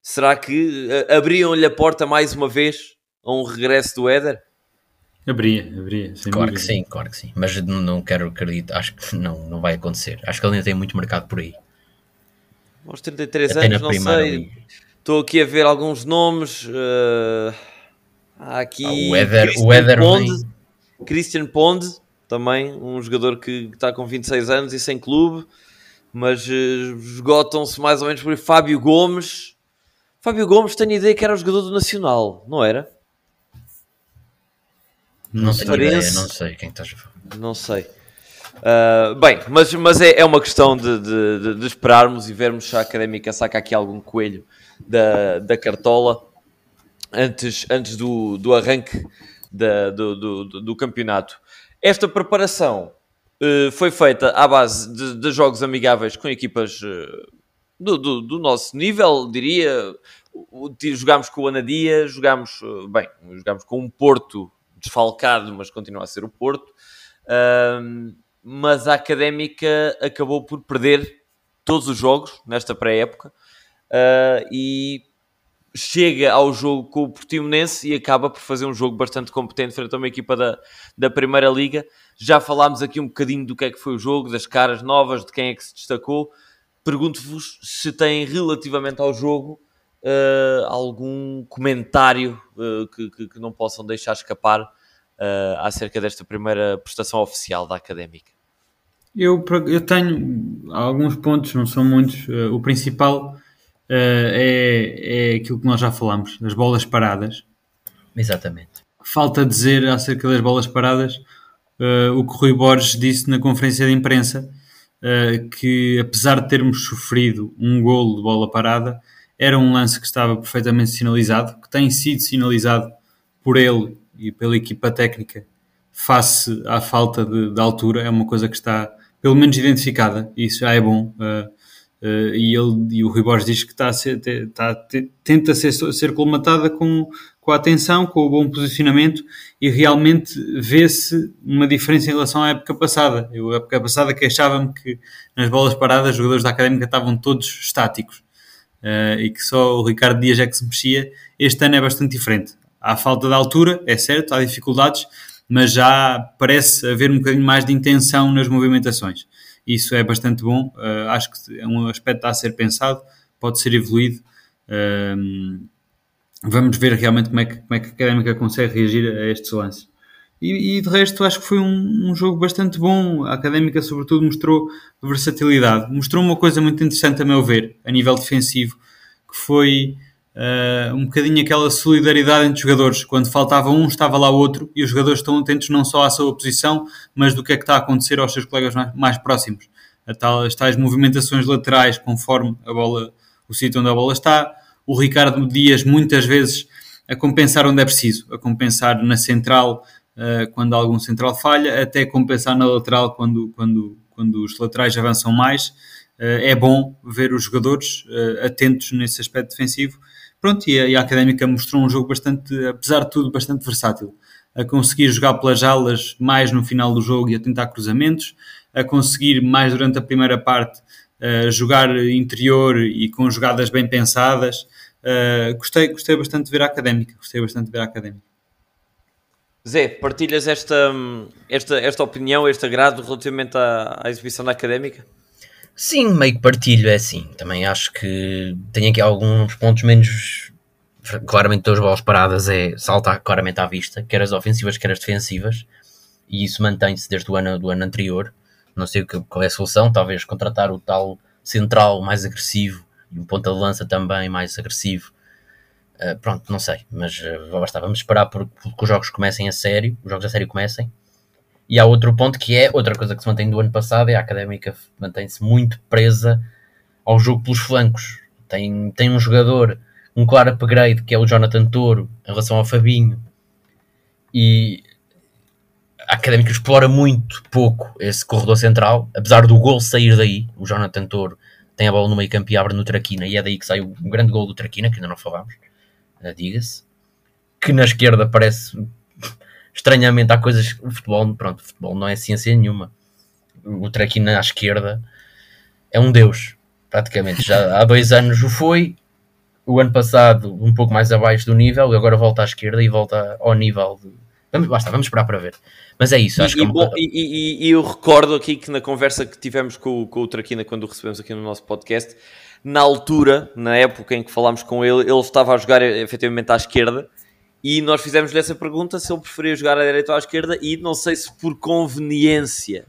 Será que uh, abriam-lhe a porta mais uma vez a um regresso do Éder? Abria, abria. claro dúvida. que sim, claro que sim. Mas não quero acreditar, acho que não, não vai acontecer. Acho que ele ainda tem muito mercado por aí. Aos 33 Até anos, não sei. Estou aqui a ver alguns nomes. Uh... Há aqui. Ah, o Éder, Christian o Éder Pond, vem... Christian Pond, também um jogador que está com 26 anos e sem clube, mas uh, esgotam-se mais ou menos por aí. Fábio Gomes. Fábio Gomes, tenho a ideia que era o jogador do Nacional, não era? Não, sei ideia, não sei quem estás a falar. Não sei. Uh, bem, mas, mas é, é uma questão de, de, de, esperarmos e vermos se a Académica saca aqui algum coelho da, da cartola antes, antes do, do arranque da, do, do, do, campeonato. Esta preparação uh, foi feita à base de, de jogos amigáveis com equipas uh, do, do, do, nosso nível, diria. Jogámos com o Anadia, jogámos, bem, jogámos com um Porto desfalcado, mas continua a ser o Porto mas a Académica acabou por perder todos os jogos nesta pré-época uh, e chega ao jogo com o Portimonense e acaba por fazer um jogo bastante competente frente a uma equipa da, da Primeira Liga. Já falámos aqui um bocadinho do que é que foi o jogo, das caras novas, de quem é que se destacou. Pergunto-vos se têm relativamente ao jogo uh, algum comentário uh, que, que, que, não possam deixar escapar uh, acerca desta primeira prestação oficial da Académica? Eu, eu tenho alguns pontos, não são muitos. Uh, o principal uh, é, é aquilo que nós já falamos, as bolas paradas. Exatamente. Falta dizer acerca das bolas paradas uh, o que Rui Borges disse na conferência de imprensa, que apesar de termos sofrido um golo de bola parada, era um lance que estava perfeitamente sinalizado, que tem sido sinalizado por ele e pela equipa técnica face à falta de, de, altura, é uma coisa que está pelo menos identificada, e isso já é bom. Uh, uh, e, ele, e o Rui Borges diz que está a ser, está, tenta ser, ser colmatada com, com a atenção, com o bom posicionamento, e realmente vê-se uma diferença em relação à época passada. Eu, a época passada, queixava-me que nas bolas paradas os jogadores da académica estavam todos estáticos. Uh, e que só o Ricardo Dias é que se mexia. Este ano é bastante diferente. Há falta de altura, é certo, há dificuldades, mas já parece haver um bocadinho mais de intenção nas movimentações. Isso é bastante bom, uh, acho que é um aspecto a ser pensado, pode ser evoluído. Uh, vamos ver realmente como é, que, como é que a Académica consegue reagir a estes lances. E, e de resto, acho que foi um, um, jogo bastante bom. A Académica, sobretudo, mostrou versatilidade. Mostrou uma coisa muito interessante, a meu ver, a nível defensivo, que foi uh, um bocadinho aquela solidariedade entre jogadores. Quando faltava um, estava lá outro, e os jogadores estão atentos não só à sua posição, mas do que é que está a acontecer aos seus colegas mais, mais próximos. A tal, as tais movimentações laterais, conforme a bola, o sítio onde a bola está. O Ricardo Dias, muitas vezes, a compensar onde é preciso, a compensar na central, uh, quando algum central falha, até compensar na lateral quando, quando, quando os laterais avançam mais. Uh, é bom ver os jogadores uh, atentos nesse aspecto defensivo Pronto, e a, e a Académica mostrou um jogo bastante, apesar de tudo, bastante versátil. A conseguir jogar pelas alas mais no final do jogo e a tentar cruzamentos, a conseguir mais durante a primeira parte uh, jogar interior e com jogadas bem pensadas. Gostei, gostei bastante de ver a Académica. Gostei bastante de ver a Académica. Zé, partilhas esta, esta, esta opinião, este agrado relativamente à, à exibição da Académica? Sim, meio que partilho, é assim. Também acho que tem aqui alguns pontos menos. Claramente, duas bolas paradas é salta claramente à vista, quer as ofensivas, quer as defensivas, e isso mantém-se desde o ano, do ano anterior. Não sei qual é a solução, talvez contratar o tal central mais agressivo e um ponta de lança também mais agressivo. Uh, pronto, não sei, mas basta, vamos esperar por, que os jogos comecem a sério, os jogos a sério comecem e há outro ponto que é outra coisa que se mantém do ano passado: é a académica mantém-se muito presa ao jogo pelos flancos. Tem, tem um jogador, um claro upgrade, que é o Jonathan Toro, em relação ao Fabinho, e a académica explora muito pouco esse corredor central, apesar do gol sair daí. O Jonathan Toro tem a bola no meio campo e abre no Traquina, e é daí que sai o grande gol do Traquina, que ainda não falámos, diga-se. Que na esquerda parece estranhamente há coisas. O futebol, pronto, o futebol não é ciência nenhuma. O Traquina à esquerda é um deus, praticamente. Já há dois anos o foi, o ano passado um pouco mais abaixo do nível, agora volta à esquerda e volta ao nível. De... Vamos, basta, vamos esperar para ver. Mas é isso, acho e, que é bom, e, e, eu recordo aqui que na conversa que tivemos com, com o Traquina quando o recebemos aqui no nosso podcast, na altura, na época em que falámos com ele, ele estava a jogar efetivamente à esquerda e nós fizemos-lhe essa pergunta se ele preferia jogar à direita ou à esquerda, e não sei se por conveniência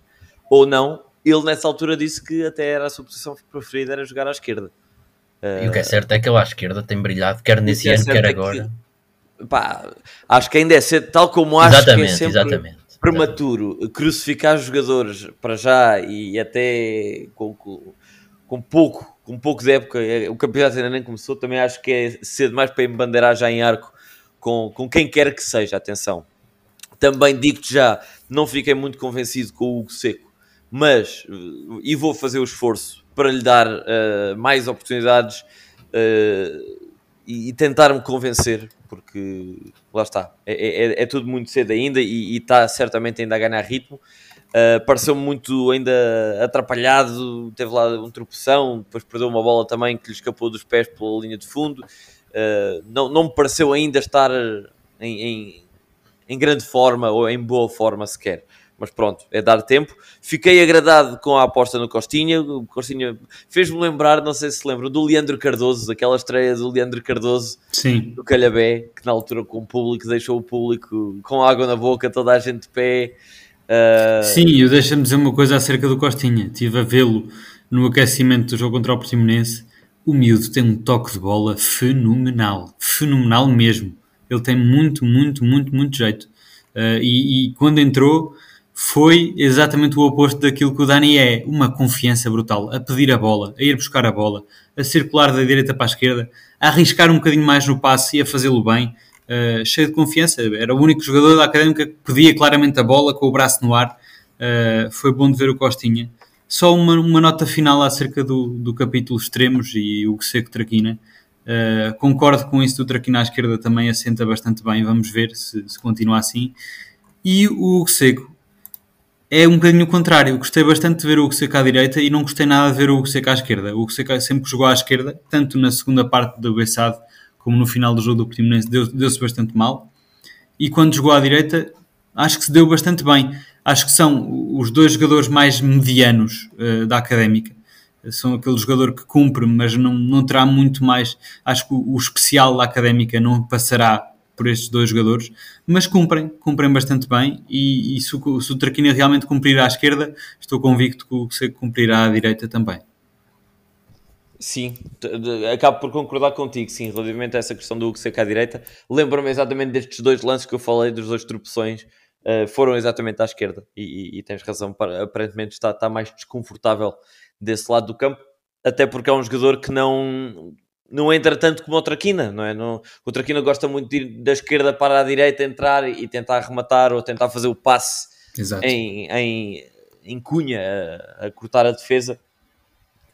ou não, ele nessa altura disse que até era a sua posição preferida era jogar à esquerda. E o que é certo é que ele à esquerda tem brilhado, quer nesse é ano, quer é agora. Que, pá, acho que ainda é cedo, tal como acho exatamente, que é sempre, exatamente. prematuro crucificar jogadores para já e até com, com, com pouco, com pouco de época, é, o campeonato ainda nem começou, também acho que é cedo mais para embandeirar já em arco com, com quem quer que seja, atenção. Também digo-te já, não fiquei muito convencido com o Hugo Seco, mas, e vou fazer o esforço para lhe dar uh, mais oportunidades uh, e, e tentar-me convencer, porque lá está, é, é, é, tudo muito cedo ainda e, está certamente ainda a ganhar ritmo. Uh, pareceu-me muito ainda atrapalhado, teve lá um tropeção, depois perdeu uma bola também que lhe escapou dos pés pela linha de fundo. Uh, não, não me pareceu ainda estar em, em, em grande forma ou em boa forma sequer mas pronto, é dar tempo. Fiquei agradado com a aposta no Costinha. O Costinha fez-me lembrar, não sei se se lembram, do Leandro Cardoso, aquela estreia do Leandro Cardoso Sim. do Calhabé, que na altura com o público deixou o público com água na boca, toda a gente de pé. Uh... Sim, eu deixa-me dizer uma coisa acerca do Costinha. Estive a vê-lo no aquecimento do jogo contra o Portimonense. O miúdo tem um toque de bola fenomenal, fenomenal mesmo. Ele tem muito, muito, muito, muito jeito. Uh, e, e, quando entrou, foi exatamente o oposto daquilo que o Dani é. Uma confiança brutal, a pedir a bola, a ir buscar a bola, a circular da direita para a esquerda, a arriscar um bocadinho mais no passe e a fazê-lo bem, uh, cheio de confiança. Era o único jogador da Académica que pedia claramente a bola com o braço no ar. Uh, foi bom de ver o Costinha. Só uma, uma nota final acerca do, do capítulo extremos e o que seco Traquina. Uh, concordo com isso do Traquina à esquerda também assenta bastante bem. Vamos ver se, se continua assim. E o Seco é um bocadinho o contrário. Gostei bastante de ver o Seca à direita e não gostei nada de ver o Seca à esquerda. O Seca sempre jogou à esquerda, tanto na segunda parte do Bessado como no final do jogo do Portimonense, deu-se deu bastante mal. E quando jogou à direita, acho que se deu bastante bem. Acho que são os dois jogadores mais medianos uh, da Académica. São aquele jogador que cumpre, mas não, não terá muito mais. Acho que o, o especial da Académica não passará por estes dois jogadores, mas cumprem, cumprem bastante bem e, e se, o, se o Traquina realmente cumprir à esquerda, estou convicto que o cumprirá à direita também. Sim, acabo por concordar contigo, sim, relativamente a essa questão do Hugo Seco à direita. Lembro-me exatamente destes dois lances que eu falei, dos dois tropeções, uh, foram exatamente à esquerda. E, e, e tens razão, para, aparentemente está, está mais desconfortável desse lado do campo, até porque é um jogador que não não entra tanto como o Traquina, não é? Não, o Traquina gosta muito de ir da esquerda para a direita, entrar e tentar rematar ou tentar fazer o passe em, em, em, cunha a, a, cortar a defesa.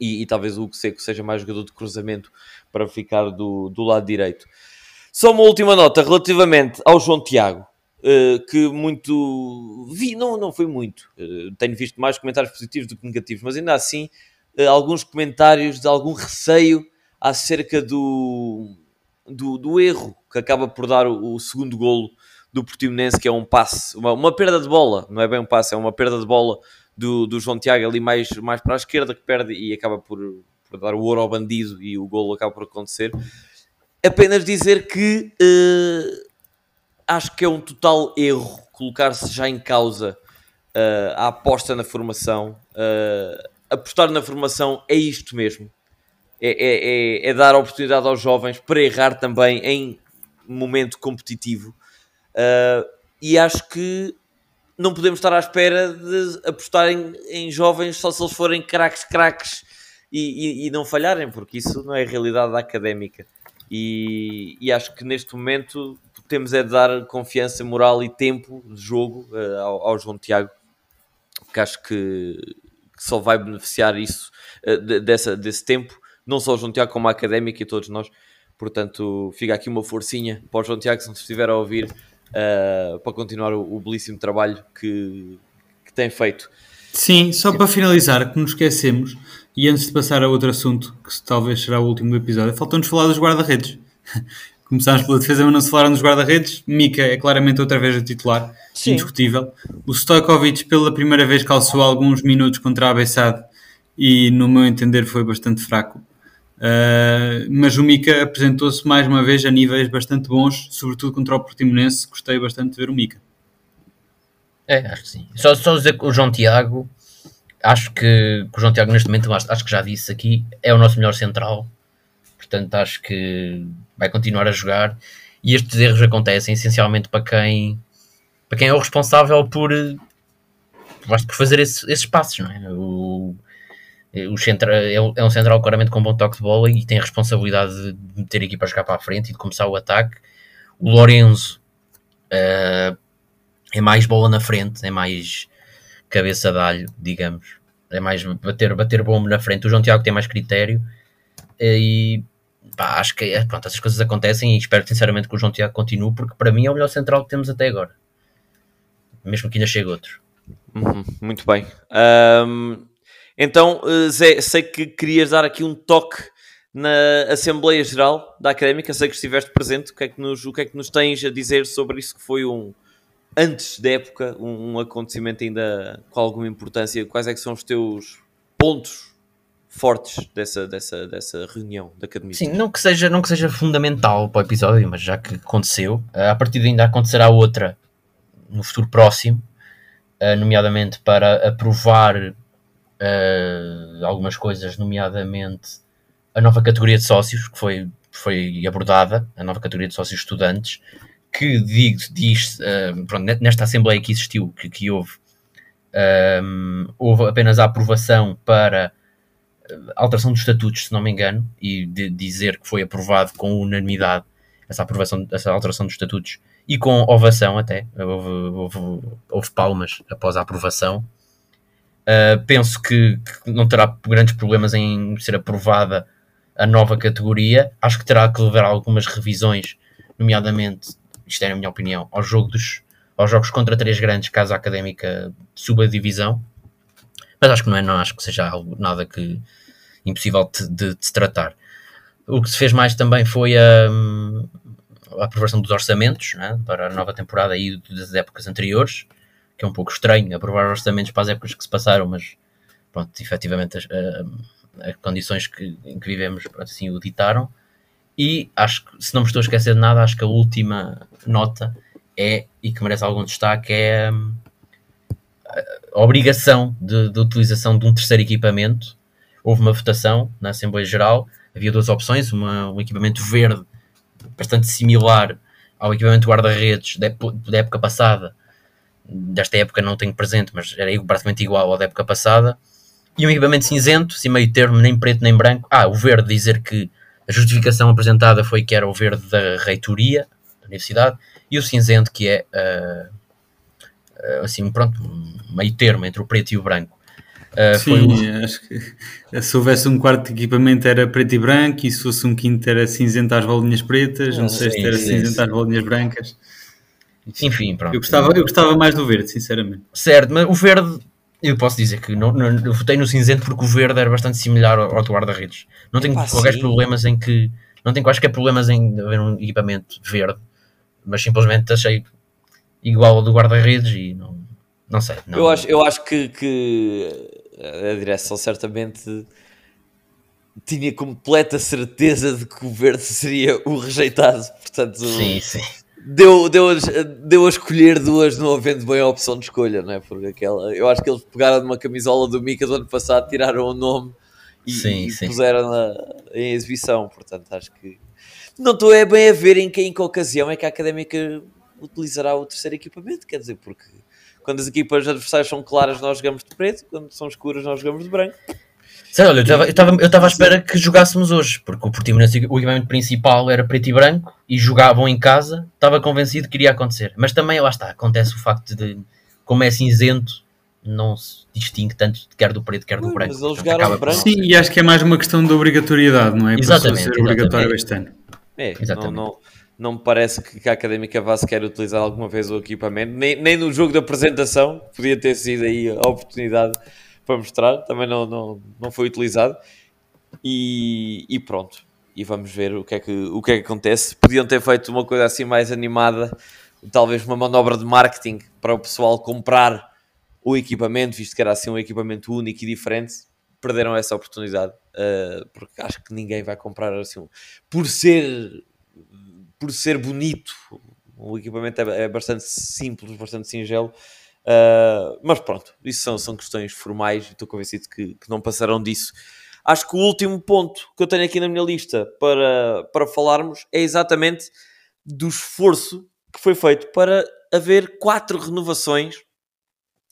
E, e talvez o Hugo Seco seja mais jogador de cruzamento para ficar do, do lado direito. Só uma última nota relativamente ao João Tiago, uh, que muito vi, não, não foi muito. Uh, tenho visto mais comentários positivos do que negativos, mas ainda assim, uh, alguns comentários de algum receio acerca do, do, do, erro que acaba por dar o, o, segundo golo do Portimonense, que é um passe, uma, uma, perda de bola, não é bem um passe, é uma perda de bola do, do João Tiago ali mais, mais para a esquerda que perde e acaba por, por dar o ouro ao bandido e o golo acaba por acontecer. Apenas dizer que uh, acho que é um total erro colocar-se já em causa uh, a aposta na formação. Uh, apostar na formação é isto mesmo é, é, é, é, dar oportunidade aos jovens para errar também em momento competitivo. Uh, e acho que não podemos estar à espera de apostar em, jovens só se eles forem craques, craques e, e, e, não falharem, porque isso não é realidade académica. E, e, acho que neste momento temos é de dar confiança moral e tempo de jogo uh, ao, ao, João Tiago, que acho que, que só vai beneficiar isso, uh, de, dessa, desse tempo não só o João Tiago como a Académica e todos nós. Portanto, fica aqui uma forcinha para o João Tiago, se nos estiver a ouvir, uh, para continuar o, o, belíssimo trabalho que, que tem feito. Sim, só para finalizar, que nos esquecemos, e antes de passar a outro assunto, que talvez será o último do episódio, faltou-nos falar dos guarda-redes. Começámos pela defesa, mas não se falaram dos guarda-redes. Mika é claramente outra vez o titular, Sim. indiscutível. O Stojkovic, pela primeira vez, calçou alguns minutos contra a Bessade e, no meu entender, foi bastante fraco. Uh, mas o Mika apresentou-se mais uma vez a níveis bastante bons, sobretudo contra o Portimonense. Gostei bastante de ver o Mika. É, acho que sim. Só, só dizer que o João Tiago, acho que, que, o João Tiago neste momento, acho, que já disse aqui, é o nosso melhor central. Portanto, acho que vai continuar a jogar. E estes erros acontecem essencialmente para quem para quem é o responsável por, por fazer esse, esses passos, não é? O, o centra, é, é um central claramente com bom toque de bola e tem a responsabilidade de meter a equipa a jogar para a frente e de começar o ataque. O Lorenzo uh, é mais bola na frente, é mais cabeça de alho, digamos. É mais bater, bater bombo na frente. O João Tiago tem mais critério e pá, acho que pronto, essas coisas acontecem e espero sinceramente que o João Tiago continue porque para mim é o melhor central que temos até agora. Mesmo que ainda chegue outro. Uhum, muito bem. Um, então, eh, Zé, sei que querias dar aqui um toque na Assembleia Geral da Académica, sei que estiveste presente, o que é que nos, o que é que nos tens a dizer sobre isso que foi um, antes da época, um, um acontecimento ainda com alguma importância, quais é que são os teus pontos fortes dessa, dessa, dessa reunião da Academia? Sim, não que, seja, não que seja fundamental para o episódio, mas já que aconteceu, eh, a partir de ainda acontecerá outra no futuro próximo, eh, nomeadamente para aprovar uh, algumas coisas, nomeadamente a nova categoria de sócios, que foi, foi abordada, a nova categoria de sócios estudantes, que diz, diz uh, pronto, nesta Assembleia que existiu, que, que houve, um, houve apenas a aprovação para alteração dos estatutos, se não me engano, e dizer que foi aprovado com unanimidade essa aprovação, essa alteração dos estatutos e com ovação até, houve, houve, houve palmas após a aprovação. Uh, penso que, que, não terá grandes problemas em ser aprovada a nova categoria. Acho que terá que levar algumas revisões, nomeadamente, isto é a minha opinião, ao jogo dos, aos jogos contra três grandes, caso a académica suba a divisão. Mas acho que não é, não acho que seja algo nada que impossível de, de, de se tratar. O que se fez mais também foi a, a aprovação dos orçamentos né, para a nova temporada e das épocas anteriores que é um pouco estranho aprovar orçamentos para as épocas que se passaram, mas pronto, efetivamente as, as condições que, em que vivemos assim o ditaram. E acho que, se não me estou a esquecer de nada, acho que a última nota é, e que merece algum destaque, é a obrigação de, de utilização de um terceiro equipamento. Houve uma votação na Assembleia Geral, havia duas opções, uma, um equipamento verde bastante similar ao equipamento guarda-redes da época passada, desta época não tenho presente, mas era praticamente igual ao da época passada. E um equipamento cinzento, assim meio termo, nem preto nem branco. Ah, o verde, dizer que a justificação apresentada foi que era o verde da reitoria da universidade, e o cinzento que é, uh, assim, pronto, meio termo entre o preto e o branco. Uh, Sim, o... acho que se houvesse um quarto de equipamento era preto e branco, e se fosse um quinto era cinzento às bolinhas pretas, um sexto era cinzento às bolinhas brancas. Enfim, pronto. Eu gostava, eu gostava mais do verde, sinceramente. Certo, mas o verde, eu posso dizer que não, não, eu votei no cinzento porque o verde era bastante similar ao, ao do guarda-redes. Não tenho quaisquer problemas em que. Não tenho quaisquer problemas em haver um equipamento verde, mas simplesmente achei igual ao do guarda-redes e não, não sei. Não... Eu, acho, eu acho que, que a direção certamente tinha completa certeza de que o verde seria o rejeitado. Portanto, sim, sim deu, deu, deu a escolher duas, não havendo bem a opção de escolha, não é? Porque aquela, eu acho que eles pegaram numa camisola do Mika do ano passado, tiraram o nome e, sim, e sim. puseram na, em exibição. Portanto, acho que não estou é bem a ver em que, em que ocasião é que a académica utilizará o terceiro equipamento, quer dizer, porque quando as equipas adversárias são claras, nós jogamos de preto, quando são escuras, nós jogamos de branco. Sei, olha, eu estava à espera que jogássemos hoje, porque o Portimonense, o equipamento principal era preto e branco e jogavam em casa, estava convencido que iria acontecer. Mas também, lá está, acontece o facto de, como é cinzento, não se distingue tanto quer do preto, quer do branco. Mas eles jogaram branco. Sim, e acho que é mais uma questão de obrigatoriedade, não é? Exatamente. Ser obrigatório este ano. É, exatamente. Não, não, não me parece que a Académica vá sequer utilizar alguma vez o equipamento, nem, nem no jogo da apresentação, podia ter sido aí a oportunidade para mostrar, também não, não, não foi utilizado. E, e, pronto, e vamos ver o que, é que, o que é que acontece. Podiam ter feito uma coisa assim mais animada, talvez uma manobra de marketing para o pessoal comprar o equipamento, visto que era assim um equipamento único e diferente. Perderam essa oportunidade, uh, porque acho que ninguém vai comprar assim. Por ser, por ser bonito, o equipamento é, é bastante simples, bastante singelo Uh, mas pronto, isso são, são questões formais e estou convencido que, que, não passarão disso. Acho que o último ponto que eu tenho aqui na minha lista para, para falarmos é exatamente do esforço que foi feito para haver quatro renovações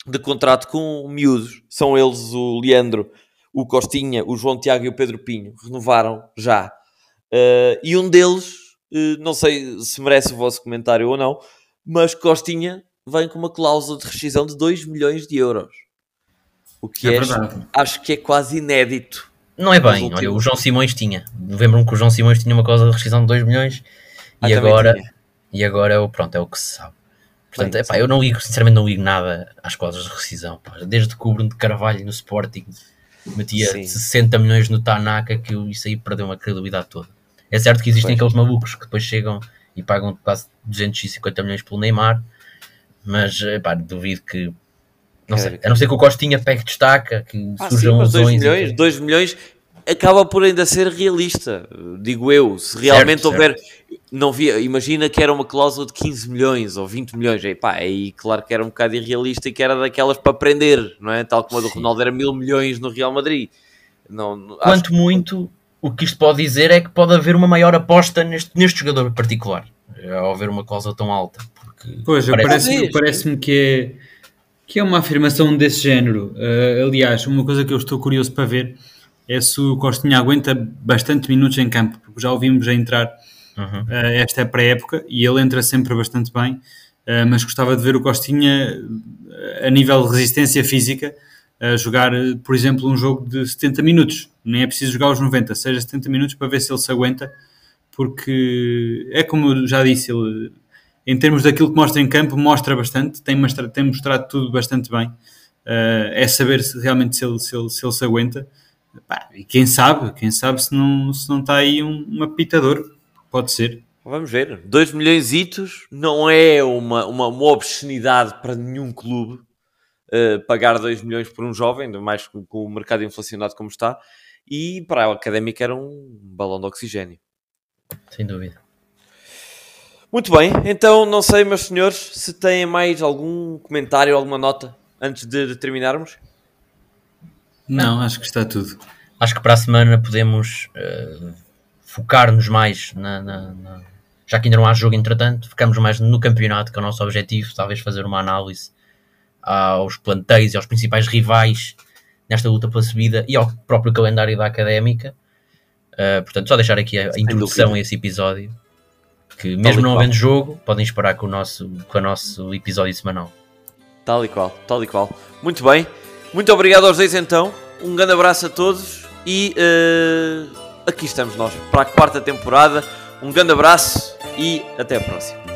de contrato com miúdos. São eles o Leandro, o Costinha, o João Tiago e o Pedro Pinho. Renovaram já. Uh, e um deles, uh, não sei se merece o vosso comentário ou não, mas Costinha vem com uma cláusula de rescisão de 2 milhões de euros. O que é, é acho que é quase inédito. Não é bem, olha, o João Simões tinha. Lembro-me que o João Simões tinha uma cláusula de rescisão de 2 milhões ah, e agora, e agora é o, pronto, é o que se sabe. Portanto, Bem, epá, eu não ligo, sinceramente não ligo nada às cláusulas de rescisão. Pá. Desde que o Bruno de Carvalho no Sporting metia Sim. 60 milhões no Tanaka, que isso aí perdeu uma credibilidade toda. É certo que existem pois. aqueles malucos que depois chegam e pagam quase 250 milhões pelo Neymar, mas epá, duvido que. Não é. sei, a não ser que o Costinha pegue destaca, que ah, surjam sim, 2 milhões, 2 milhões acaba por ainda ser realista, digo eu. Se realmente certo, houver. Certo. Não via, imagina que era uma cláusula de 15 milhões ou 20 milhões, aí, pá, aí claro que era um bocado irrealista e que era daquelas para prender, não é? Tal como a do Sim. Ronaldo era mil milhões no Real Madrid. Não, Quanto muito, o que isto pode dizer é que pode haver uma maior aposta neste, neste jogador particular, ao haver uma cláusula tão alta. Pois, parece-me parece que, é, que é uma afirmação desse género. Uh, aliás, uma coisa que eu estou curioso para ver é se o Costinha aguenta bastante minutos em campo, porque já ouvimos a entrar uhum. uh, esta pré-época e ele entra sempre bastante bem, uh, mas gostava de ver o Costinha a nível de resistência física a jogar, por exemplo, um jogo de 70 minutos. Nem é preciso jogar os 90, seja 70 minutos para ver se ele se aguenta, porque é como eu já disse, ele, em termos daquilo que mostra em campo, mostra bastante, tem mostrado, tem mostrado tudo bastante bem. Uh, é saber se, realmente se ele se, ele, se, ele se aguenta. e quem sabe, quem sabe se não, se não está aí um, um apitador, pode ser. Vamos ver, 2 milhões não é uma, uma, uma obscenidade para nenhum clube uh, pagar 2 milhões por um jovem, ainda mais com, com, o mercado inflacionado como está, e para a académica era um balão de oxigênio. Sem dúvida. Muito bem, então não sei, meus senhores, se têm mais algum comentário, alguma nota antes de, de terminarmos. Não, acho que está tudo. Acho que para a semana podemos uh, focar-nos mais na, na, na, Já que ainda não há jogo, entretanto, ficamos mais no campeonato, que é o nosso objetivo, talvez fazer uma análise aos plantéis e aos principais rivais nesta luta pela subida e ao próprio calendário da académica. Uh, portanto, só deixar aqui a, a introdução a esse episódio. Que mesmo não havendo jogo, podem esperar com o, nosso, com o nosso episódio semanal. Tal e qual, tal e qual. Muito bem. Muito obrigado aos dois então. Um grande abraço a todos e uh, aqui estamos nós para a quarta temporada. Um grande abraço e até a próxima.